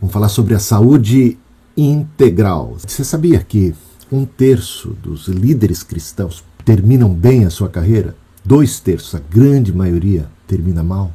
Vamos falar sobre a saúde integral. Você sabia que um terço dos líderes cristãos terminam bem a sua carreira? Dois terços, a grande maioria, termina mal,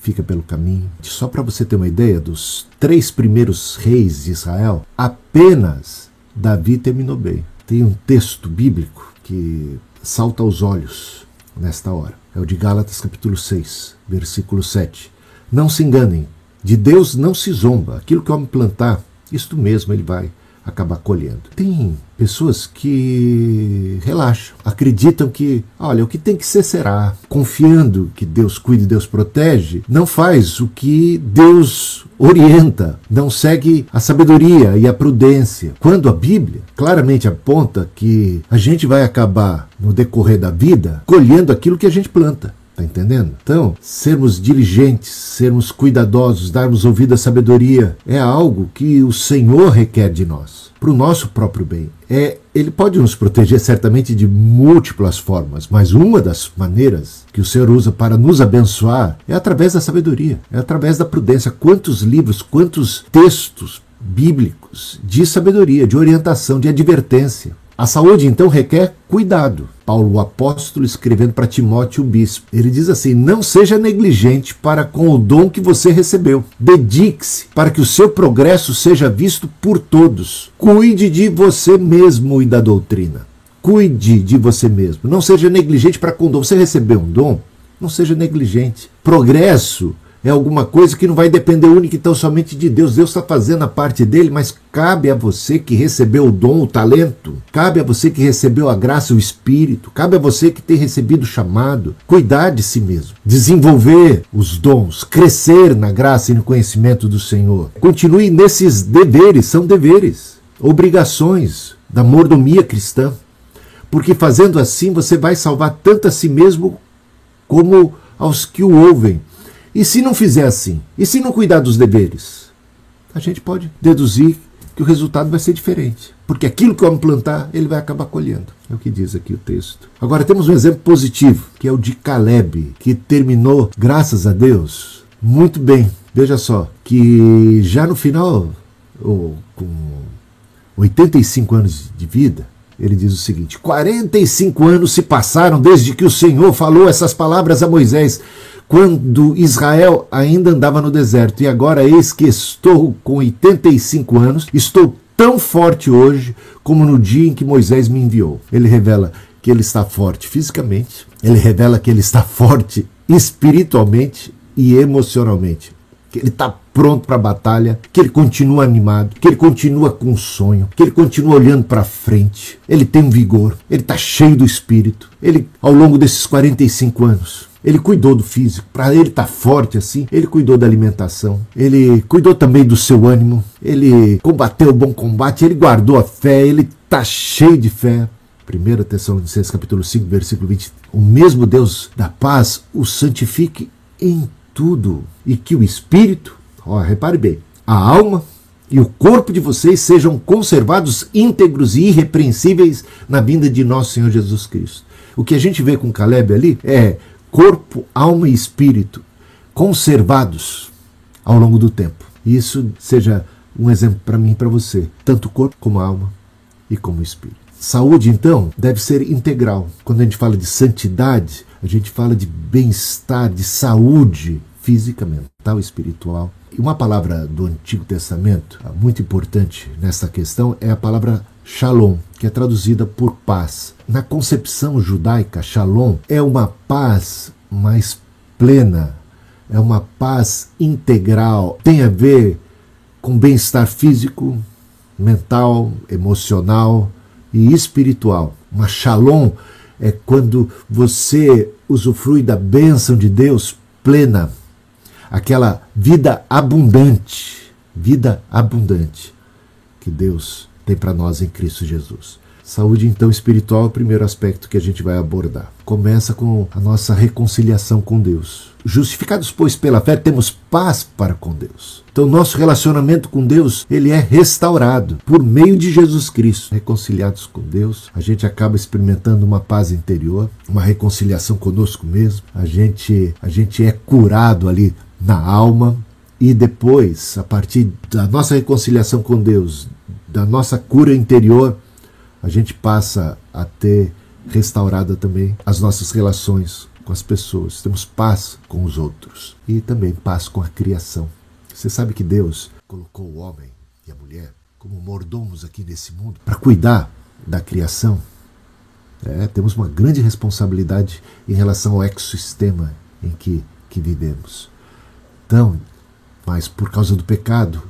fica pelo caminho. Só para você ter uma ideia, dos três primeiros reis de Israel, apenas Davi terminou bem. Tem um texto bíblico que salta aos olhos nesta hora. É o de Gálatas capítulo 6, versículo 7. Não se enganem, de Deus não se zomba. Aquilo que o homem plantar, isto mesmo ele vai acabar colhendo. Tem pessoas que relaxam, acreditam que, olha, o que tem que ser será, confiando que Deus cuida e Deus protege, não faz o que Deus orienta, não segue a sabedoria e a prudência. Quando a Bíblia claramente aponta que a gente vai acabar no decorrer da vida colhendo aquilo que a gente planta. Está entendendo? Então, sermos diligentes, sermos cuidadosos, darmos ouvido à sabedoria, é algo que o Senhor requer de nós, para o nosso próprio bem. É, ele pode nos proteger certamente de múltiplas formas, mas uma das maneiras que o Senhor usa para nos abençoar é através da sabedoria, é através da prudência. Quantos livros, quantos textos bíblicos de sabedoria, de orientação, de advertência. A saúde então requer cuidado. Paulo, o apóstolo, escrevendo para Timóteo, o bispo, ele diz assim: Não seja negligente para com o dom que você recebeu. Dedique-se para que o seu progresso seja visto por todos. Cuide de você mesmo e da doutrina. Cuide de você mesmo. Não seja negligente para com o dom. Você recebeu um dom? Não seja negligente. Progresso é alguma coisa que não vai depender única e tão somente de Deus. Deus está fazendo a parte dele, mas cabe a você que recebeu o dom, o talento, cabe a você que recebeu a graça, o espírito, cabe a você que tem recebido o chamado, cuidar de si mesmo, desenvolver os dons, crescer na graça e no conhecimento do Senhor. Continue nesses deveres, são deveres, obrigações da mordomia cristã. Porque fazendo assim você vai salvar tanto a si mesmo como aos que o ouvem. E se não fizer assim? E se não cuidar dos deveres? A gente pode deduzir que o resultado vai ser diferente. Porque aquilo que o homem plantar, ele vai acabar colhendo. É o que diz aqui o texto. Agora temos um exemplo positivo, que é o de Caleb, que terminou, graças a Deus, muito bem. Veja só, que já no final, ou com 85 anos de vida, ele diz o seguinte: 45 anos se passaram desde que o Senhor falou essas palavras a Moisés quando Israel ainda andava no deserto. E agora, eis que estou com 85 anos, estou tão forte hoje como no dia em que Moisés me enviou. Ele revela que ele está forte fisicamente, ele revela que ele está forte espiritualmente e emocionalmente. Que ele está pronto para a batalha, que ele continua animado, que ele continua com sonho, que ele continua olhando para frente. Ele tem vigor, ele está cheio do espírito. Ele, ao longo desses 45 anos, ele cuidou do físico, para ele estar tá forte assim. Ele cuidou da alimentação. Ele cuidou também do seu ânimo. Ele combateu o bom combate. Ele guardou a fé. Ele está cheio de fé. 1 Tessalonicenses capítulo 5, versículo 20. O mesmo Deus da paz o santifique em tudo. E que o Espírito, ó, repare bem, a alma e o corpo de vocês sejam conservados íntegros e irrepreensíveis na vinda de nosso Senhor Jesus Cristo. O que a gente vê com Caleb ali é corpo, alma e espírito conservados ao longo do tempo. Isso seja um exemplo para mim e para você, tanto corpo como alma e como espírito. Saúde, então, deve ser integral. Quando a gente fala de santidade, a gente fala de bem-estar, de saúde física, mental, espiritual. E uma palavra do Antigo Testamento muito importante nessa questão é a palavra shalom, que é traduzida por paz. Na concepção judaica, shalom é uma paz mais plena, é uma paz integral, tem a ver com bem-estar físico, mental, emocional e espiritual. Uma shalom é quando você usufrui da bênção de Deus plena, aquela vida abundante, vida abundante que Deus tem para nós em Cristo Jesus. Saúde, então, espiritual é o primeiro aspecto que a gente vai abordar. Começa com a nossa reconciliação com Deus. Justificados, pois, pela fé, temos paz para com Deus. Então, nosso relacionamento com Deus, ele é restaurado por meio de Jesus Cristo. Reconciliados com Deus, a gente acaba experimentando uma paz interior, uma reconciliação conosco mesmo. A gente, a gente é curado ali na alma, e depois, a partir da nossa reconciliação com Deus, da nossa cura interior, a gente passa a ter restaurada também as nossas relações com as pessoas. Temos paz com os outros e também paz com a criação. Você sabe que Deus colocou o homem e a mulher como mordomos aqui nesse mundo para cuidar da criação. É, temos uma grande responsabilidade em relação ao ecossistema em que, que vivemos. Então, mas por causa do pecado,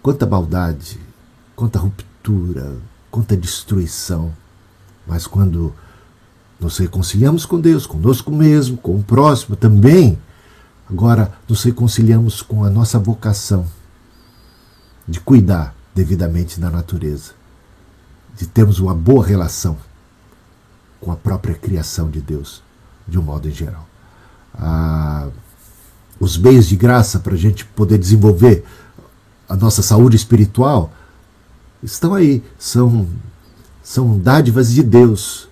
quanta maldade, quanta ruptura, quanta destruição. Mas quando nos reconciliamos com Deus, conosco mesmo, com o próximo também, agora nos reconciliamos com a nossa vocação de cuidar devidamente da natureza, de termos uma boa relação com a própria criação de Deus, de um modo em geral. Ah, os meios de graça para a gente poder desenvolver a nossa saúde espiritual estão aí, são, são dádivas de Deus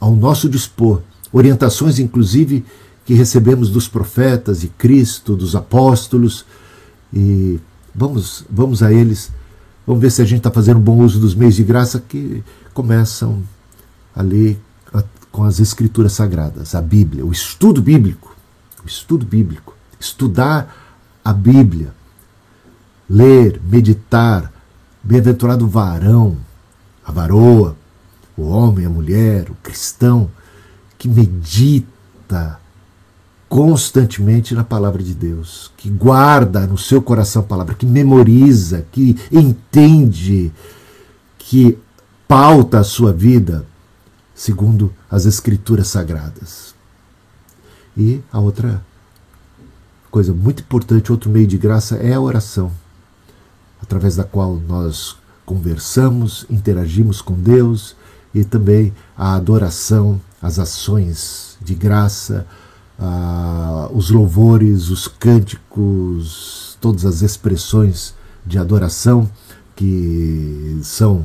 ao nosso dispor, orientações inclusive que recebemos dos profetas de Cristo, dos apóstolos, e vamos, vamos a eles, vamos ver se a gente está fazendo bom uso dos meios de graça que começam ali com as escrituras sagradas, a Bíblia, o estudo bíblico, o estudo bíblico. Estudar a Bíblia, ler, meditar, bem-aventurado o varão, a varoa, o homem, a mulher, o cristão, que medita constantemente na palavra de Deus, que guarda no seu coração a palavra, que memoriza, que entende, que pauta a sua vida segundo as escrituras sagradas. E a outra coisa muito importante, outro meio de graça é a oração, através da qual nós conversamos, interagimos com Deus e também a adoração, as ações de graça, os louvores, os cânticos, todas as expressões de adoração que são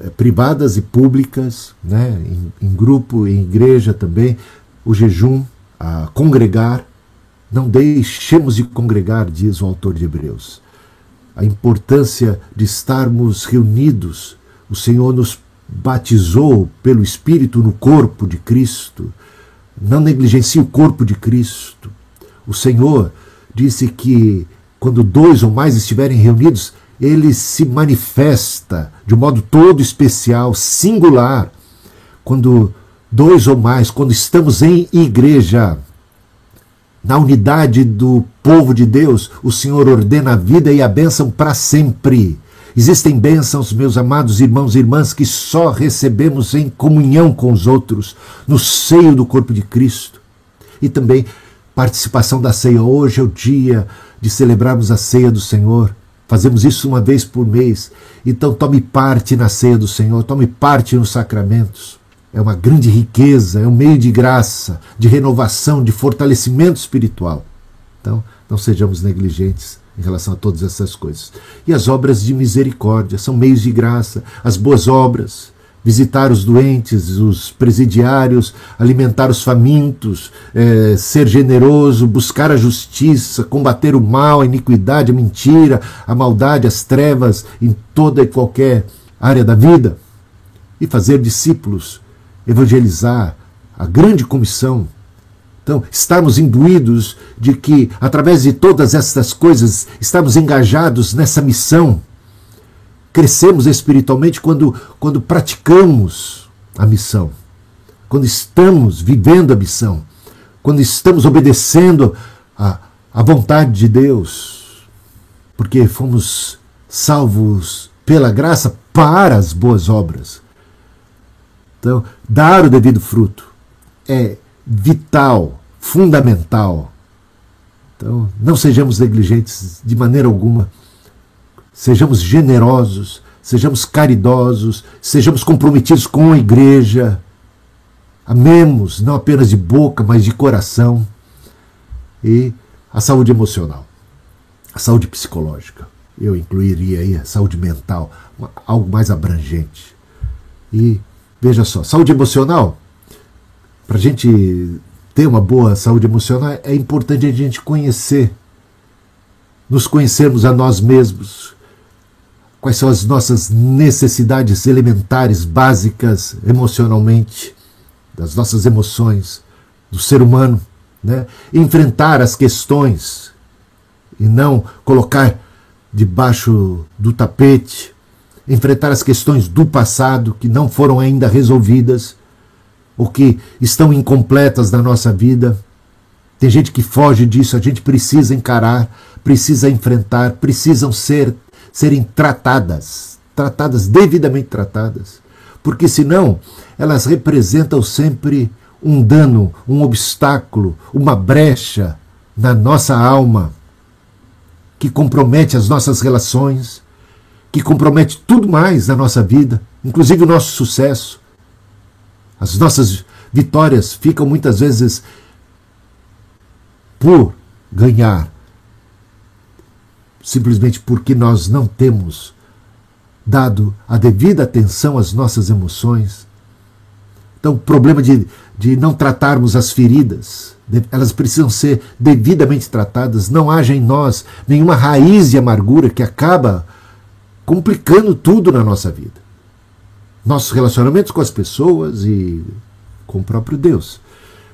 eh, privadas e públicas, né, em, em grupo, em igreja também, o jejum, a congregar, não deixemos de congregar, diz o autor de Hebreus. A importância de estarmos reunidos. O Senhor nos batizou pelo Espírito no corpo de Cristo. Não negligencie o corpo de Cristo. O Senhor disse que quando dois ou mais estiverem reunidos, ele se manifesta de um modo todo especial, singular. Quando dois ou mais, quando estamos em igreja, na unidade do povo de Deus, o Senhor ordena a vida e a bênção para sempre. Existem bênçãos, meus amados irmãos e irmãs, que só recebemos em comunhão com os outros, no seio do corpo de Cristo. E também participação da ceia. Hoje é o dia de celebrarmos a ceia do Senhor. Fazemos isso uma vez por mês. Então tome parte na ceia do Senhor, tome parte nos sacramentos é uma grande riqueza, é um meio de graça, de renovação, de fortalecimento espiritual. Então, não sejamos negligentes em relação a todas essas coisas. E as obras de misericórdia são meios de graça, as boas obras, visitar os doentes, os presidiários, alimentar os famintos, é, ser generoso, buscar a justiça, combater o mal, a iniquidade, a mentira, a maldade, as trevas em toda e qualquer área da vida e fazer discípulos evangelizar, a grande comissão. Então, estarmos imbuídos de que, através de todas essas coisas, estamos engajados nessa missão. Crescemos espiritualmente quando, quando praticamos a missão, quando estamos vivendo a missão, quando estamos obedecendo a, a vontade de Deus, porque fomos salvos pela graça para as boas obras. Então, dar o devido fruto é vital, fundamental. Então, não sejamos negligentes de maneira alguma. Sejamos generosos, sejamos caridosos, sejamos comprometidos com a igreja. Amemos, não apenas de boca, mas de coração. E a saúde emocional, a saúde psicológica. Eu incluiria aí a saúde mental, algo mais abrangente. E Veja só, saúde emocional. Para a gente ter uma boa saúde emocional, é importante a gente conhecer nos conhecermos a nós mesmos, quais são as nossas necessidades elementares, básicas, emocionalmente, das nossas emoções, do ser humano, né? enfrentar as questões e não colocar debaixo do tapete, enfrentar as questões do passado que não foram ainda resolvidas ou que estão incompletas na nossa vida. Tem gente que foge disso, a gente precisa encarar, precisa enfrentar, precisam ser serem tratadas, tratadas devidamente tratadas, porque senão elas representam sempre um dano, um obstáculo, uma brecha na nossa alma que compromete as nossas relações, que compromete tudo mais na nossa vida, inclusive o nosso sucesso. As nossas vitórias ficam muitas vezes por ganhar, simplesmente porque nós não temos dado a devida atenção às nossas emoções. Então, o problema de, de não tratarmos as feridas, elas precisam ser devidamente tratadas. Não haja em nós nenhuma raiz de amargura que acaba complicando tudo na nossa vida. Nossos relacionamentos com as pessoas e com o próprio Deus.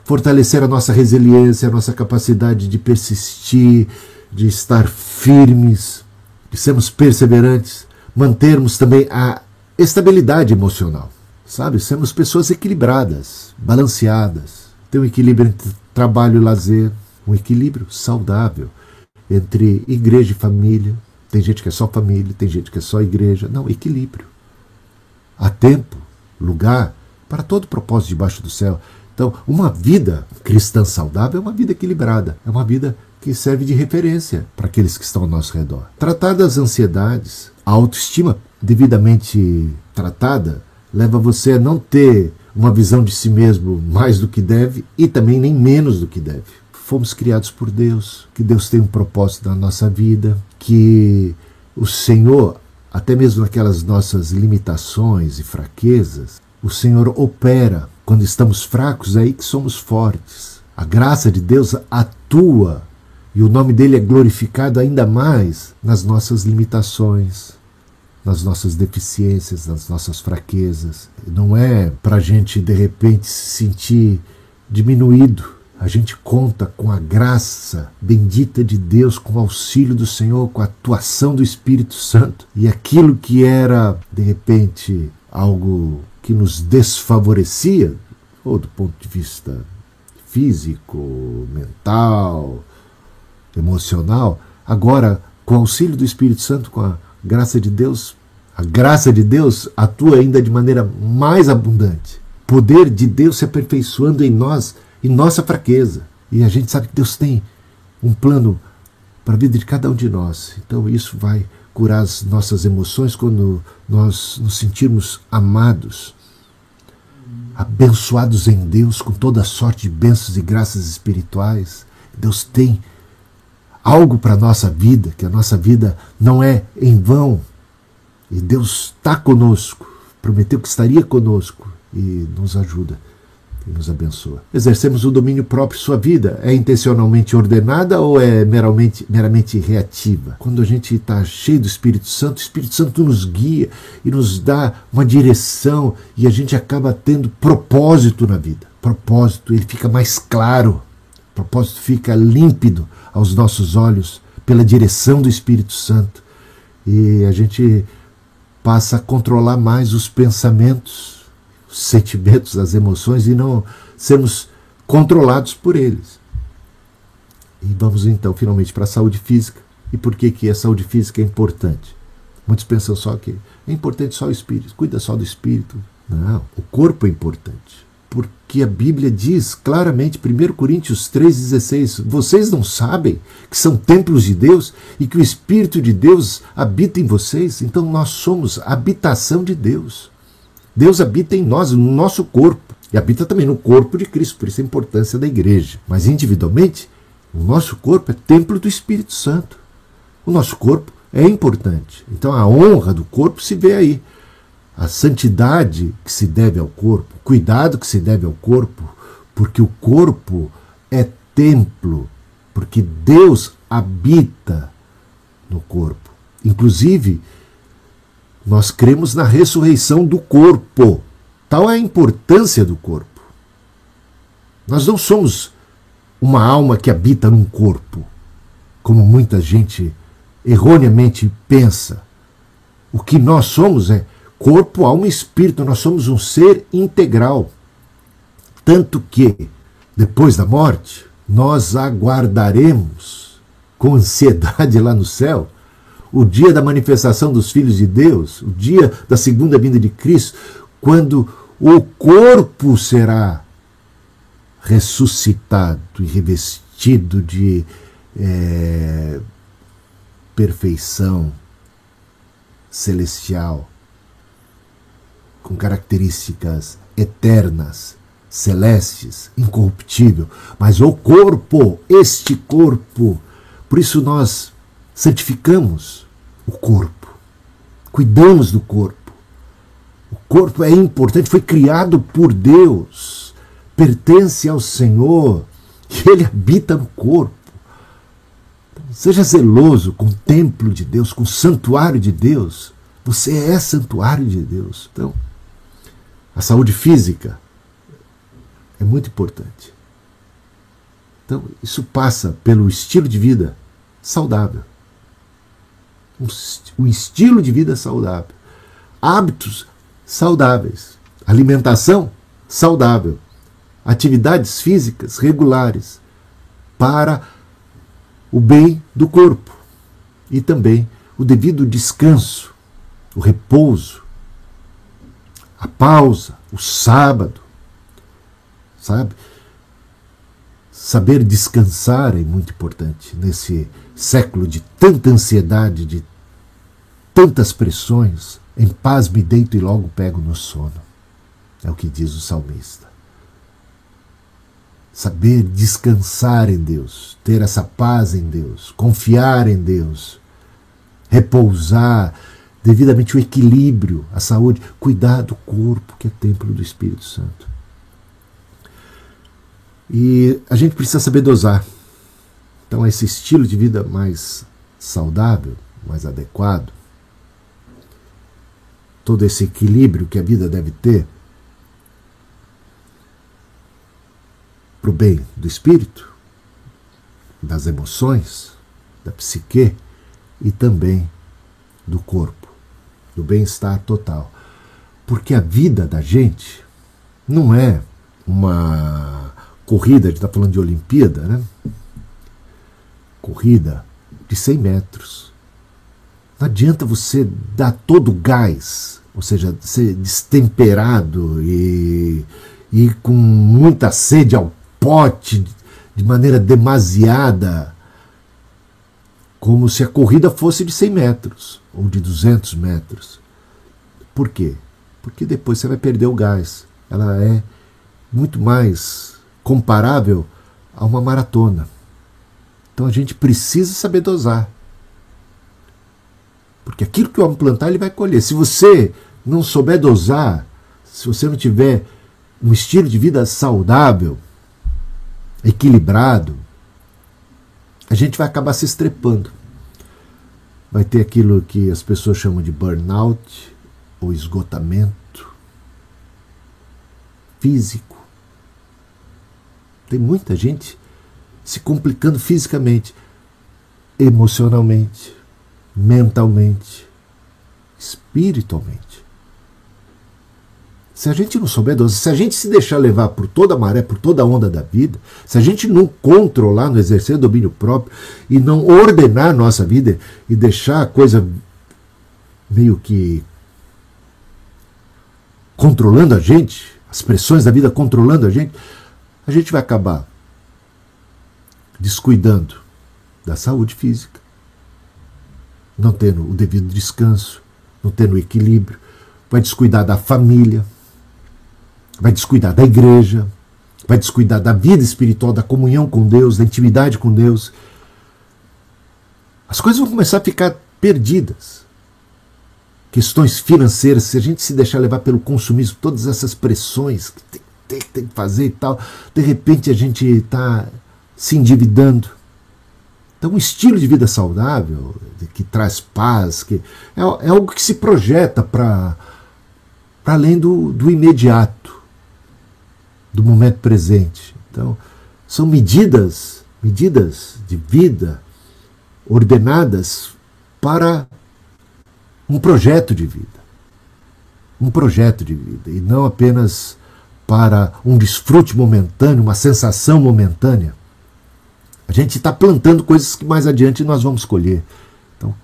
Fortalecer a nossa resiliência, a nossa capacidade de persistir, de estar firmes, de sermos perseverantes, mantermos também a estabilidade emocional, sabe? Sermos pessoas equilibradas, balanceadas, ter um equilíbrio entre trabalho e lazer, um equilíbrio saudável entre igreja e família. Tem gente que é só família, tem gente que é só igreja. Não, equilíbrio. Há tempo, lugar para todo propósito debaixo do céu. Então, uma vida cristã saudável é uma vida equilibrada, é uma vida que serve de referência para aqueles que estão ao nosso redor. Tratar das ansiedades, a autoestima devidamente tratada, leva você a não ter uma visão de si mesmo mais do que deve e também nem menos do que deve. Fomos criados por Deus, que Deus tem um propósito na nossa vida, que o Senhor, até mesmo naquelas nossas limitações e fraquezas, o Senhor opera quando estamos fracos, é aí que somos fortes. A graça de Deus atua e o nome dele é glorificado ainda mais nas nossas limitações, nas nossas deficiências, nas nossas fraquezas. Não é para a gente, de repente, se sentir diminuído. A gente conta com a graça bendita de Deus, com o auxílio do Senhor, com a atuação do Espírito Santo. E aquilo que era, de repente, algo que nos desfavorecia, ou do ponto de vista físico, mental, emocional, agora, com o auxílio do Espírito Santo, com a graça de Deus, a graça de Deus atua ainda de maneira mais abundante. Poder de Deus se aperfeiçoando em nós, em nossa fraqueza. E a gente sabe que Deus tem um plano para a vida de cada um de nós. Então isso vai curar as nossas emoções quando nós nos sentirmos amados, abençoados em Deus com toda sorte de bênçãos e graças espirituais. Deus tem algo para a nossa vida, que a nossa vida não é em vão. E Deus está conosco, prometeu que estaria conosco e nos ajuda e nos abençoa. Exercemos o domínio próprio sua vida. É intencionalmente ordenada ou é meramente, meramente reativa? Quando a gente está cheio do Espírito Santo, o Espírito Santo nos guia e nos dá uma direção e a gente acaba tendo propósito na vida. Propósito, ele fica mais claro propósito fica límpido aos nossos olhos pela direção do Espírito Santo e a gente passa a controlar mais os pensamentos, os sentimentos, as emoções e não sermos controlados por eles. E vamos então finalmente para a saúde física. E por que, que a saúde física é importante? Muitos pensam só que é importante só o espírito, cuida só do espírito. Não, o corpo é importante porque a Bíblia diz claramente, 1 Coríntios 3,16: vocês não sabem que são templos de Deus e que o Espírito de Deus habita em vocês? Então nós somos habitação de Deus. Deus habita em nós, no nosso corpo, e habita também no corpo de Cristo, por isso a importância da igreja. Mas individualmente, o nosso corpo é templo do Espírito Santo. O nosso corpo é importante. Então a honra do corpo se vê aí a santidade que se deve ao corpo, o cuidado que se deve ao corpo, porque o corpo é templo, porque Deus habita no corpo. Inclusive, nós cremos na ressurreição do corpo. Tal é a importância do corpo. Nós não somos uma alma que habita num corpo, como muita gente erroneamente pensa. O que nós somos é corpo, alma e espírito. Nós somos um ser integral. Tanto que, depois da morte, nós aguardaremos com ansiedade lá no céu o dia da manifestação dos filhos de Deus, o dia da segunda vinda de Cristo, quando o corpo será ressuscitado e revestido de é, perfeição celestial, com características eternas, celestes, incorruptível. Mas o corpo, este corpo, por isso nós santificamos o corpo, cuidamos do corpo. O corpo é importante, foi criado por Deus, pertence ao Senhor, e Ele habita no corpo. Seja zeloso com o templo de Deus, com o santuário de Deus. Você é santuário de Deus. Então, a saúde física é muito importante. Então, isso passa pelo estilo de vida saudável. Um estilo de vida saudável. Hábitos saudáveis. Alimentação saudável. Atividades físicas regulares para o bem do corpo e também o devido descanso, o repouso, a pausa, o sábado, sabe? Saber descansar é muito importante nesse século de tanta ansiedade, de tantas pressões. Em paz me deito e logo pego no sono. É o que diz o salmista saber descansar em Deus, ter essa paz em Deus, confiar em Deus, repousar, devidamente o equilíbrio, a saúde, cuidar do corpo, que é templo do Espírito Santo. E a gente precisa saber dosar. Então, esse estilo de vida mais saudável, mais adequado, todo esse equilíbrio que a vida deve ter, para o bem do espírito, das emoções, da psique e também do corpo, do bem-estar total. Porque a vida da gente não é uma corrida, a gente está falando de Olimpíada, né? Corrida de 100 metros. Não adianta você dar todo o gás, ou seja, ser destemperado e, e com muita sede ao pote de maneira demasiada, como se a corrida fosse de 100 metros ou de 200 metros. Por quê? Porque depois você vai perder o gás. Ela é muito mais comparável a uma maratona. Então a gente precisa saber dosar. Porque aquilo que o homem plantar, ele vai colher. Se você não souber dosar, se você não tiver um estilo de vida saudável, equilibrado, a gente vai acabar se estrepando. Vai ter aquilo que as pessoas chamam de burnout ou esgotamento físico. Tem muita gente se complicando fisicamente, emocionalmente, mentalmente, espiritualmente. Se a gente não souber dosar, se a gente se deixar levar por toda a maré, por toda a onda da vida, se a gente não controlar, não exercer domínio próprio e não ordenar a nossa vida e deixar a coisa meio que controlando a gente, as pressões da vida controlando a gente, a gente vai acabar descuidando da saúde física, não tendo o devido descanso, não tendo o equilíbrio, vai descuidar da família, vai descuidar da igreja, vai descuidar da vida espiritual, da comunhão com Deus, da intimidade com Deus. As coisas vão começar a ficar perdidas. Questões financeiras, se a gente se deixar levar pelo consumismo, todas essas pressões que tem, tem, tem que fazer e tal, de repente a gente está se endividando. Então, um estilo de vida saudável, que traz paz, que é, é algo que se projeta para além do, do imediato, do momento presente. Então, são medidas, medidas de vida ordenadas para um projeto de vida. Um projeto de vida, e não apenas para um desfrute momentâneo, uma sensação momentânea. A gente está plantando coisas que mais adiante nós vamos colher. Então,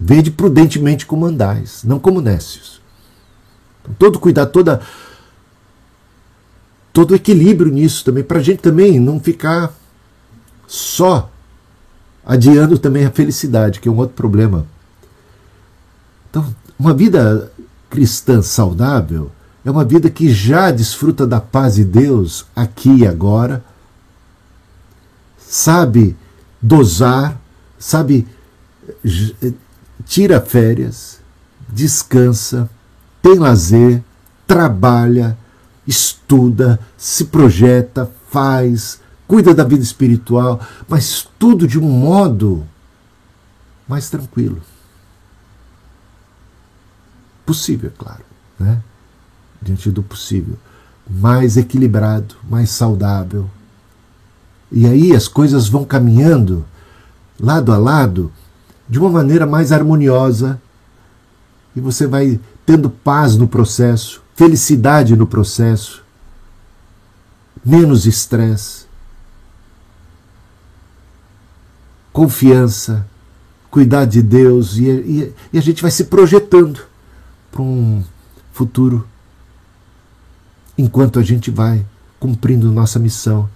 vede prudentemente como andais, não como nécios. Então, todo cuidado, toda, todo equilíbrio nisso também, para a gente também não ficar só adiando também a felicidade, que é um outro problema. Então, uma vida cristã saudável é uma vida que já desfruta da paz de Deus aqui e agora sabe dosar, sabe tira férias, descansa, tem lazer, trabalha, estuda, se projeta, faz, cuida da vida espiritual, mas tudo de um modo mais tranquilo. Possível, é claro, né? Diante do possível. Mais equilibrado, mais saudável, e aí as coisas vão caminhando lado a lado de uma maneira mais harmoniosa e você vai tendo paz no processo, felicidade no processo, menos estresse, confiança, cuidar de Deus e, e, e a gente vai se projetando para um futuro enquanto a gente vai cumprindo nossa missão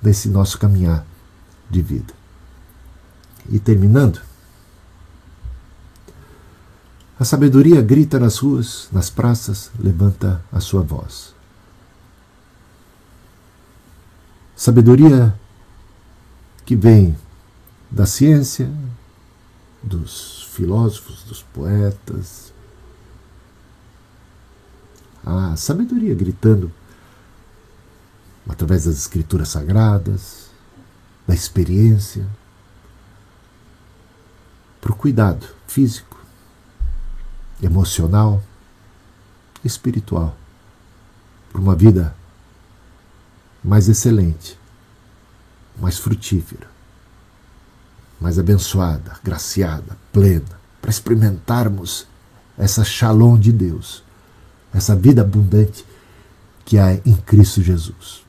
desse nosso caminhar de vida. E terminando, a sabedoria grita nas ruas, nas praças, levanta a sua voz. Sabedoria que vem da ciência, dos filósofos, dos poetas. A sabedoria gritando através das escrituras sagradas, da experiência, para o cuidado físico, emocional, espiritual, para uma vida mais excelente, mais frutífera, mais abençoada, graciada, plena, para experimentarmos essa shalom de Deus, essa vida abundante que há em Cristo Jesus.